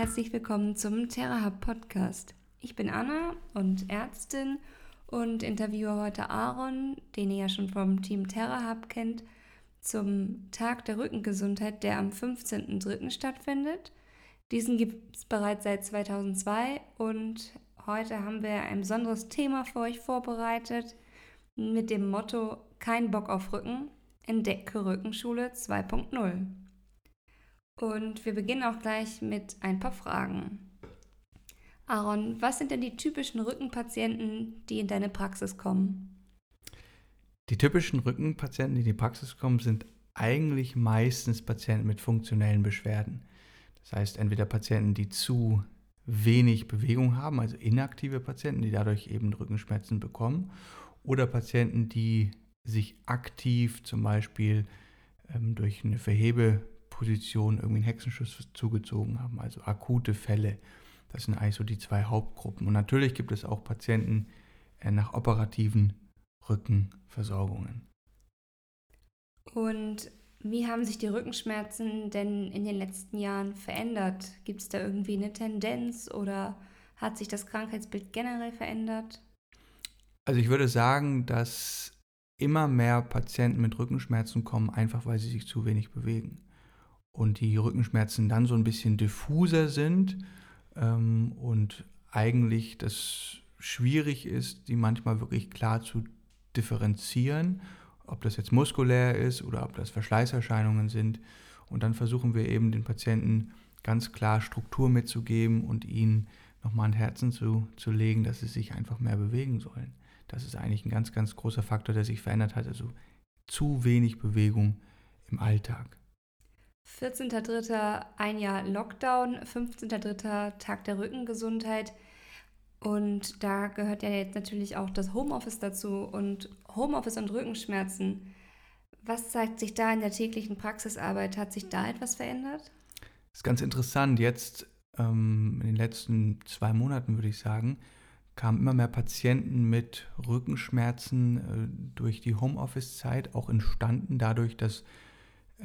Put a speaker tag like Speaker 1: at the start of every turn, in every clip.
Speaker 1: herzlich willkommen zum TerraHub Podcast. Ich bin Anna und Ärztin und interviewe heute Aaron, den ihr ja schon vom Team TerraHub kennt, zum Tag der Rückengesundheit, der am 15.03. stattfindet. Diesen gibt es bereits seit 2002 und heute haben wir ein besonderes Thema für euch vorbereitet mit dem Motto Kein Bock auf Rücken, entdecke Rückenschule 2.0. Und wir beginnen auch gleich mit ein paar Fragen. Aaron, was sind denn die typischen Rückenpatienten, die in deine Praxis kommen?
Speaker 2: Die typischen Rückenpatienten, die in die Praxis kommen, sind eigentlich meistens Patienten mit funktionellen Beschwerden. Das heißt, entweder Patienten, die zu wenig Bewegung haben, also inaktive Patienten, die dadurch eben Rückenschmerzen bekommen, oder Patienten, die sich aktiv zum Beispiel ähm, durch eine Verhebe Position irgendwie einen Hexenschuss zugezogen haben, also akute Fälle. Das sind eigentlich so die zwei Hauptgruppen. Und natürlich gibt es auch Patienten äh, nach operativen Rückenversorgungen.
Speaker 1: Und wie haben sich die Rückenschmerzen denn in den letzten Jahren verändert? Gibt es da irgendwie eine Tendenz oder hat sich das Krankheitsbild generell verändert?
Speaker 2: Also ich würde sagen, dass immer mehr Patienten mit Rückenschmerzen kommen, einfach weil sie sich zu wenig bewegen und die Rückenschmerzen dann so ein bisschen diffuser sind ähm, und eigentlich das schwierig ist, die manchmal wirklich klar zu differenzieren, ob das jetzt muskulär ist oder ob das Verschleißerscheinungen sind. Und dann versuchen wir eben den Patienten ganz klar Struktur mitzugeben und ihnen nochmal ein Herzen zu, zu legen, dass sie sich einfach mehr bewegen sollen. Das ist eigentlich ein ganz, ganz großer Faktor, der sich verändert hat. Also zu wenig Bewegung im Alltag.
Speaker 1: 14.03. ein Jahr Lockdown, 15.03. Tag der Rückengesundheit. Und da gehört ja jetzt natürlich auch das Homeoffice dazu und Homeoffice und Rückenschmerzen. Was zeigt sich da in der täglichen Praxisarbeit? Hat sich da etwas verändert?
Speaker 2: Das ist ganz interessant. Jetzt ähm, in den letzten zwei Monaten würde ich sagen, kamen immer mehr Patienten mit Rückenschmerzen äh, durch die Homeoffice-Zeit, auch entstanden dadurch, dass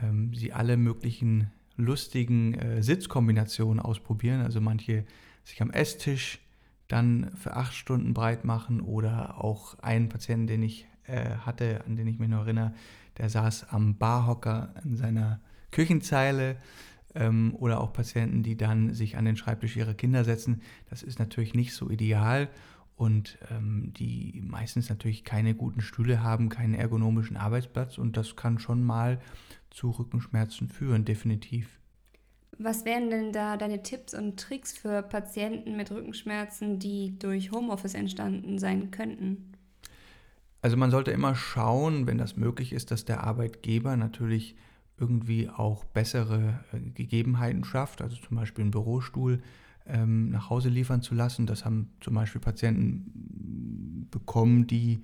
Speaker 2: ähm, sie alle möglichen lustigen äh, Sitzkombinationen ausprobieren. Also manche sich am Esstisch dann für acht Stunden breit machen oder auch einen Patienten, den ich äh, hatte, an den ich mich noch erinnere, der saß am Barhocker in seiner Küchenzeile ähm, oder auch Patienten, die dann sich an den Schreibtisch ihrer Kinder setzen. Das ist natürlich nicht so ideal und ähm, die meistens natürlich keine guten Stühle haben, keinen ergonomischen Arbeitsplatz und das kann schon mal zu Rückenschmerzen führen, definitiv.
Speaker 1: Was wären denn da deine Tipps und Tricks für Patienten mit Rückenschmerzen, die durch Homeoffice entstanden sein könnten?
Speaker 2: Also man sollte immer schauen, wenn das möglich ist, dass der Arbeitgeber natürlich irgendwie auch bessere äh, Gegebenheiten schafft, also zum Beispiel einen Bürostuhl ähm, nach Hause liefern zu lassen. Das haben zum Beispiel Patienten bekommen, die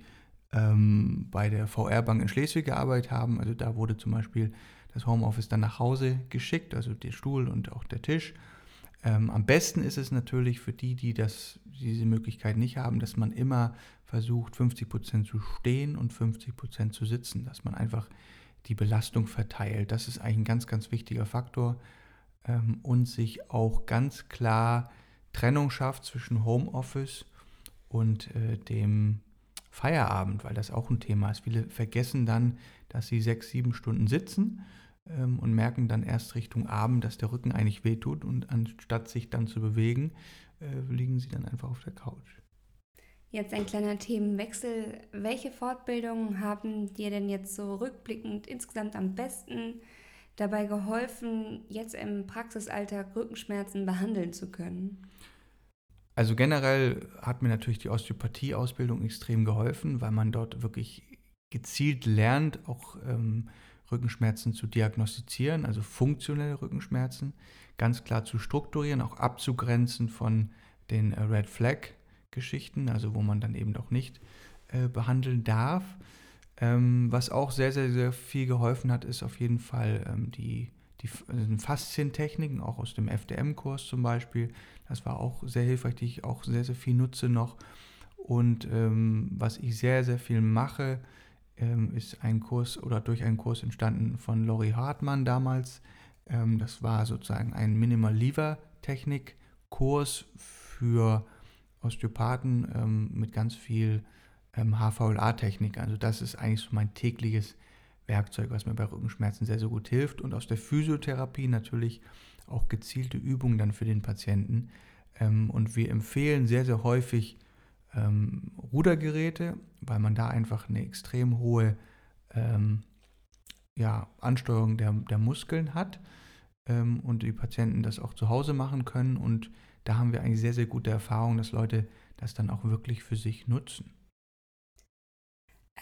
Speaker 2: ähm, bei der VR-Bank in Schleswig gearbeitet haben. Also da wurde zum Beispiel das Homeoffice dann nach Hause geschickt, also der Stuhl und auch der Tisch. Ähm, am besten ist es natürlich für die, die das, diese Möglichkeit nicht haben, dass man immer versucht, 50 Prozent zu stehen und 50 Prozent zu sitzen, dass man einfach die Belastung verteilt. Das ist eigentlich ein ganz, ganz wichtiger Faktor ähm, und sich auch ganz klar Trennung schafft zwischen Homeoffice und äh, dem Feierabend, weil das auch ein Thema ist. Viele vergessen dann, dass sie sechs, sieben Stunden sitzen ähm, und merken dann erst Richtung Abend, dass der Rücken eigentlich wehtut und anstatt sich dann zu bewegen, äh, liegen sie dann einfach auf der Couch.
Speaker 1: Jetzt ein kleiner Themenwechsel. Welche Fortbildungen haben dir denn jetzt so rückblickend insgesamt am besten dabei geholfen, jetzt im Praxisalltag Rückenschmerzen behandeln zu können?
Speaker 2: Also generell hat mir natürlich die Osteopathie-Ausbildung extrem geholfen, weil man dort wirklich gezielt lernt, auch ähm, Rückenschmerzen zu diagnostizieren, also funktionelle Rückenschmerzen, ganz klar zu strukturieren, auch abzugrenzen von den äh, Red Flag-Geschichten, also wo man dann eben auch nicht äh, behandeln darf. Ähm, was auch sehr, sehr, sehr viel geholfen hat, ist auf jeden Fall ähm, die, die also Faszientechniken, auch aus dem FDM-Kurs zum Beispiel. Das war auch sehr hilfreich, die ich auch sehr, sehr viel nutze noch. Und ähm, was ich sehr, sehr viel mache, ähm, ist ein Kurs oder durch einen Kurs entstanden von Lori Hartmann damals. Ähm, das war sozusagen ein Minimal Lever Rudertechnik-Kurs für Osteopathen ähm, mit ganz viel ähm, HVLA-Technik. Also das ist eigentlich so mein tägliches Werkzeug, was mir bei Rückenschmerzen sehr, sehr gut hilft. Und aus der Physiotherapie natürlich auch gezielte Übungen dann für den Patienten. Ähm, und wir empfehlen sehr, sehr häufig ähm, Rudergeräte, weil man da einfach eine extrem hohe ähm, ja, Ansteuerung der, der Muskeln hat und die Patienten das auch zu Hause machen können. Und da haben wir eigentlich sehr, sehr gute Erfahrungen, dass Leute das dann auch wirklich für sich nutzen.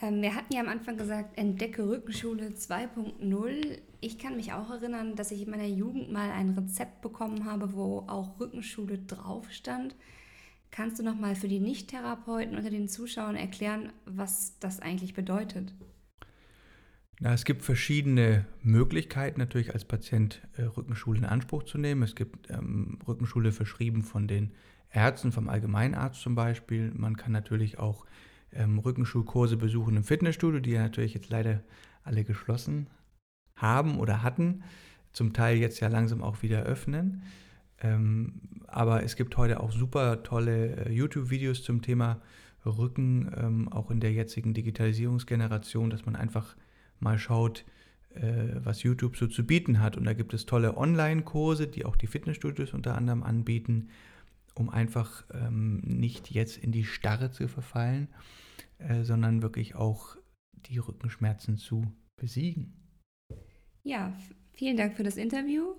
Speaker 1: Ähm, wir hatten ja am Anfang gesagt, entdecke Rückenschule 2.0. Ich kann mich auch erinnern, dass ich in meiner Jugend mal ein Rezept bekommen habe, wo auch Rückenschule drauf stand. Kannst du noch mal für die Nicht-Therapeuten unter den Zuschauern erklären, was das eigentlich bedeutet?
Speaker 2: Na, es gibt verschiedene Möglichkeiten natürlich als Patient äh, Rückenschule in Anspruch zu nehmen. Es gibt ähm, Rückenschule verschrieben von den Ärzten, vom Allgemeinarzt zum Beispiel. Man kann natürlich auch ähm, Rückenschulkurse besuchen im Fitnessstudio, die ja natürlich jetzt leider alle geschlossen haben oder hatten, zum Teil jetzt ja langsam auch wieder öffnen. Ähm, aber es gibt heute auch super tolle äh, YouTube-Videos zum Thema Rücken, ähm, auch in der jetzigen Digitalisierungsgeneration, dass man einfach mal schaut, äh, was YouTube so zu bieten hat. Und da gibt es tolle Online-Kurse, die auch die Fitnessstudios unter anderem anbieten, um einfach ähm, nicht jetzt in die Starre zu verfallen, äh, sondern wirklich auch die Rückenschmerzen zu besiegen.
Speaker 1: Ja, vielen Dank für das Interview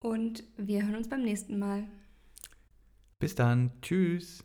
Speaker 1: und wir hören uns beim nächsten Mal.
Speaker 2: Bis dann. Tschüss.